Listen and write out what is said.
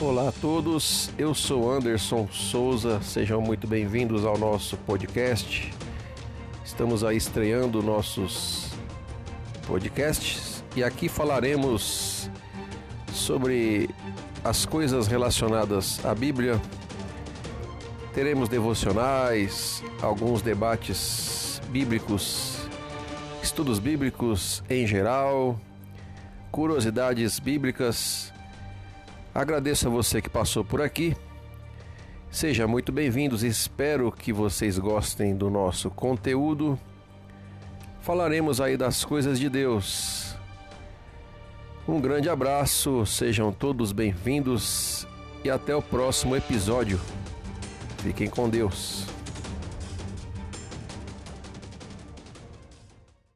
Olá a todos, eu sou Anderson Souza, sejam muito bem-vindos ao nosso podcast. Estamos aí estreando nossos podcasts e aqui falaremos sobre as coisas relacionadas à Bíblia. Teremos devocionais, alguns debates bíblicos, estudos bíblicos em geral, curiosidades bíblicas Agradeço a você que passou por aqui. Seja muito bem-vindos, espero que vocês gostem do nosso conteúdo. Falaremos aí das coisas de Deus. Um grande abraço, sejam todos bem-vindos e até o próximo episódio. Fiquem com Deus.